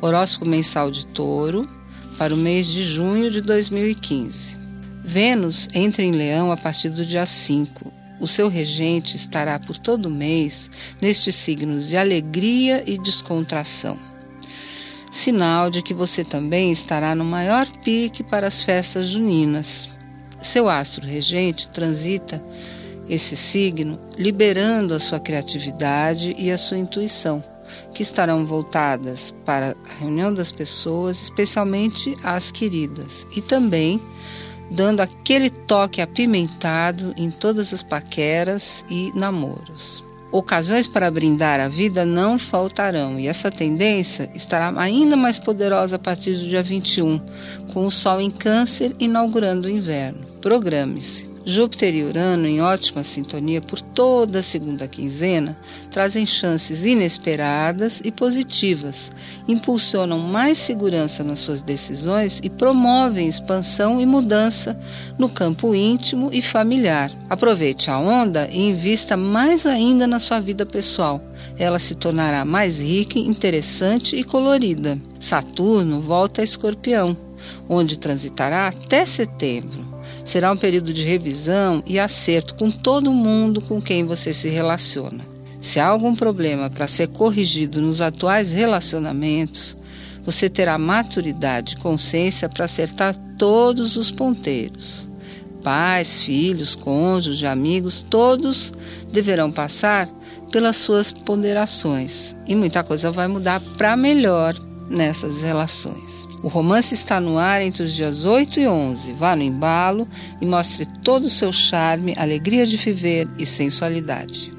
Horóscopo mensal de Touro para o mês de junho de 2015. Vênus entra em Leão a partir do dia 5. O seu regente estará por todo mês nestes signos de alegria e descontração. Sinal de que você também estará no maior pique para as festas juninas. Seu astro regente transita esse signo liberando a sua criatividade e a sua intuição que estarão voltadas para a reunião das pessoas, especialmente as queridas, e também dando aquele toque apimentado em todas as paqueras e namoros. Ocasiões para brindar a vida não faltarão, e essa tendência estará ainda mais poderosa a partir do dia 21, com o Sol em Câncer inaugurando o inverno. Programe-se. Júpiter e Urano, em ótima sintonia por toda a segunda quinzena, trazem chances inesperadas e positivas, impulsionam mais segurança nas suas decisões e promovem expansão e mudança no campo íntimo e familiar. Aproveite a onda e invista mais ainda na sua vida pessoal. Ela se tornará mais rica, interessante e colorida. Saturno volta a Escorpião, onde transitará até setembro Será um período de revisão e acerto com todo mundo com quem você se relaciona. Se há algum problema para ser corrigido nos atuais relacionamentos, você terá maturidade e consciência para acertar todos os ponteiros. Pais, filhos, cônjuges, amigos, todos deverão passar pelas suas ponderações e muita coisa vai mudar para melhor nessas relações. O romance está no ar entre os dias 8 e 11. Vá no embalo e mostre todo o seu charme, alegria de viver e sensualidade.